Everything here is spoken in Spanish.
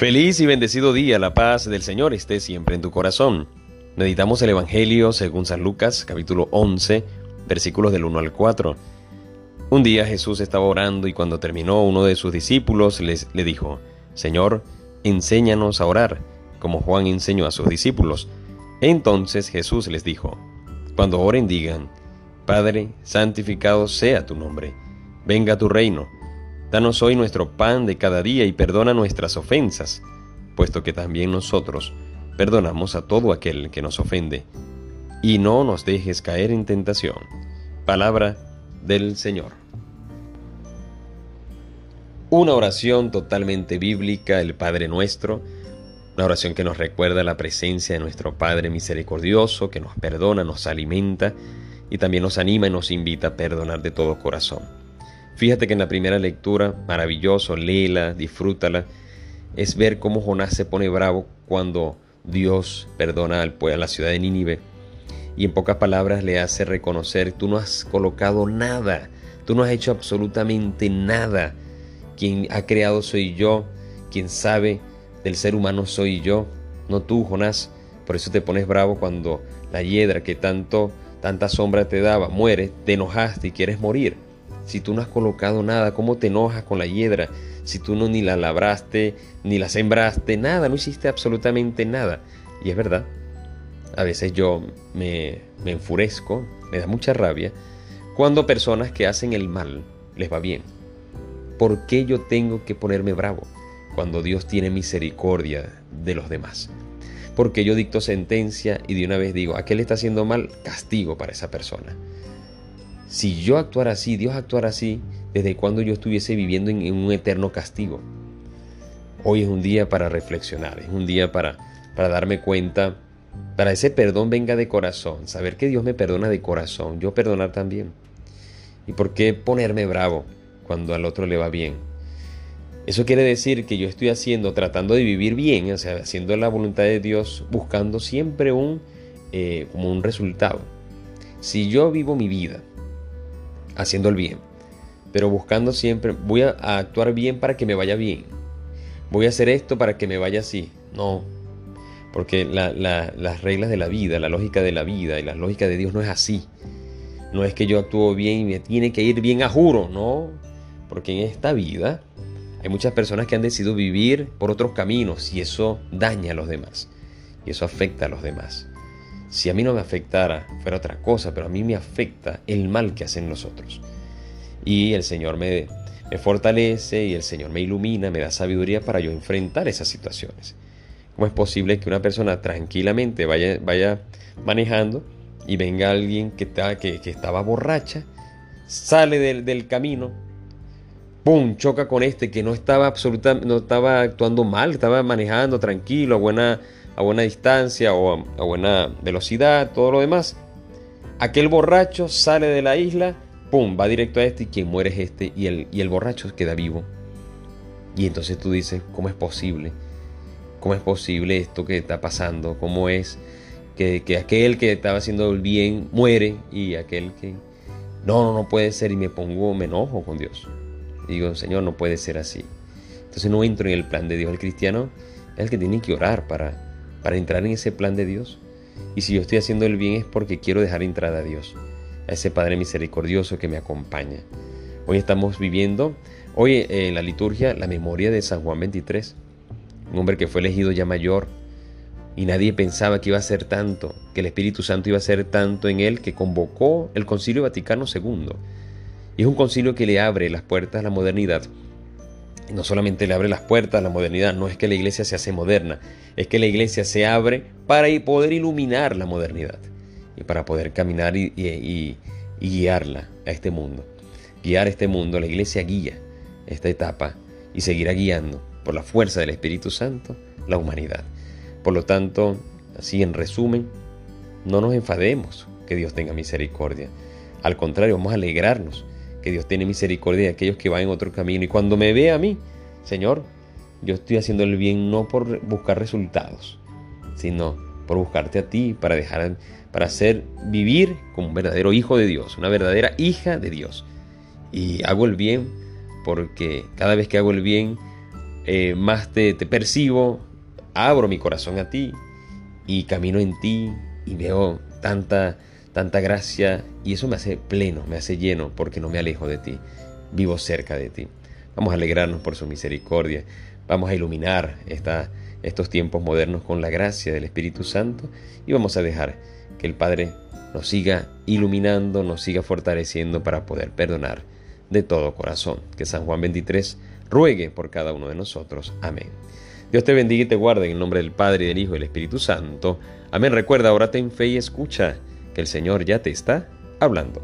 Feliz y bendecido día, la paz del Señor esté siempre en tu corazón. Meditamos el Evangelio según San Lucas, capítulo 11, versículos del 1 al 4. Un día Jesús estaba orando y cuando terminó uno de sus discípulos les, le dijo, Señor, enséñanos a orar, como Juan enseñó a sus discípulos. Entonces Jesús les dijo, Cuando oren digan, Padre, santificado sea tu nombre, venga tu reino Danos hoy nuestro pan de cada día y perdona nuestras ofensas, puesto que también nosotros perdonamos a todo aquel que nos ofende. Y no nos dejes caer en tentación. Palabra del Señor. Una oración totalmente bíblica, el Padre Nuestro, una oración que nos recuerda la presencia de nuestro Padre misericordioso, que nos perdona, nos alimenta y también nos anima y nos invita a perdonar de todo corazón. Fíjate que en la primera lectura, maravilloso, léela, disfrútala, es ver cómo Jonás se pone bravo cuando Dios perdona al, a la ciudad de Nínive. Y en pocas palabras le hace reconocer, tú no has colocado nada, tú no has hecho absolutamente nada. Quien ha creado soy yo, quien sabe del ser humano soy yo, no tú, Jonás. Por eso te pones bravo cuando la hiedra que tanto, tanta sombra te daba muere, te enojaste y quieres morir. Si tú no has colocado nada, ¿cómo te enojas con la hiedra? Si tú no ni la labraste, ni la sembraste, nada, no hiciste absolutamente nada. Y es verdad, a veces yo me, enfurezco, me da mucha rabia, cuando personas que hacen el mal les va bien. ¿Por qué yo tengo que ponerme bravo cuando Dios tiene misericordia de los demás? Porque yo dicto sentencia y de una vez digo, aquel está haciendo mal, castigo para esa persona. Si yo actuara así, Dios actuara así, desde cuando yo estuviese viviendo en, un eterno castigo. Hoy es un día para reflexionar, es un día para, para darme cuenta, para ese perdón venga de corazón, saber que Dios me perdona de corazón, yo perdonar también. ¿Y por qué ponerme bravo cuando al otro le va bien? Eso quiere decir que yo estoy haciendo, tratando de vivir bien, o sea, haciendo la voluntad de Dios, buscando siempre un, eh, como un resultado. Si yo vivo mi vida haciendo el bien, pero buscando siempre, voy a, actuar bien para que me vaya bien. Voy a hacer esto para que me vaya así. No, porque las reglas de la vida, la lógica de la vida y la lógica de Dios no es así. No es que yo actúo bien y me tiene que ir bien a juro, no. Porque en esta vida hay muchas personas que han decidido vivir por otros caminos y eso daña a los demás. Y eso afecta a los demás. Si a mí no me afectara, fuera otra cosa, pero a mí me afecta el mal que hacen los otros. Y el Señor me, me fortalece y el Señor me ilumina, me da sabiduría para yo enfrentar esas situaciones. ¿Cómo es posible que una persona tranquilamente vaya, vaya manejando y venga alguien que, que, que estaba borracha, sale del, del, camino, ¡pum! choca con este que no estaba absolutamente, no estaba actuando mal, estaba manejando tranquilo, buena a buena distancia o a, buena velocidad, todo lo demás. Aquel borracho sale de la isla, ¡pum! va directo a este y quien muere es este y el, y el borracho queda vivo. Y entonces tú dices, ¿cómo es posible? ¿Cómo es posible esto que está pasando? ¿Cómo es que, que aquel que estaba haciendo el bien muere y aquel que... No, no, no puede ser y me pongo, me enojo con Dios. digo, Señor, no puede ser así. Entonces no entro en el plan de Dios. El cristiano es el que tiene que orar para, para entrar en ese plan de Dios. Y si yo estoy haciendo el bien es porque quiero dejar entrada a Dios, a ese Padre misericordioso que me acompaña. Hoy estamos viviendo, hoy eh, en la liturgia, la memoria de San Juan 23, un hombre que fue elegido ya mayor y nadie pensaba que iba a ser tanto, que el Espíritu Santo iba a ser tanto en él que convocó el Concilio Vaticano II. Y es un concilio que le abre las puertas a la modernidad no solamente le abre las puertas a la modernidad, no es que la iglesia se hace moderna, es que la iglesia se abre para poder iluminar la modernidad y para poder caminar y, guiarla a este mundo. Guiar este mundo, la iglesia guía esta etapa y seguirá guiando por la fuerza del Espíritu Santo la humanidad. Por lo tanto, así en resumen, no nos enfademos que Dios tenga misericordia. Al contrario, vamos a alegrarnos que Dios tiene misericordia de aquellos que van en otro camino. Y cuando me ve a mí, Señor, yo estoy haciendo el bien no por buscar resultados, sino por buscarte a ti, para dejar, para hacer vivir como un verdadero hijo de Dios, una verdadera hija de Dios. Y hago el bien porque cada vez que hago el bien, eh, más te, te percibo, abro mi corazón a ti y camino en ti y veo tanta, tanta gracia y eso me hace pleno, me hace lleno porque no me alejo de ti, vivo cerca de ti. Vamos a alegrarnos por su misericordia, vamos a iluminar estos tiempos modernos con la gracia del Espíritu Santo y vamos a dejar que el Padre nos siga iluminando, nos siga fortaleciendo para poder perdonar de todo corazón. Que San Juan 23 ruegue por cada uno de nosotros. Amén. Dios te bendiga y te guarde en el nombre del Padre, del Hijo y del Espíritu Santo. Amén. Recuerda, ahora ten fe y escucha que el Señor ya te está hablando.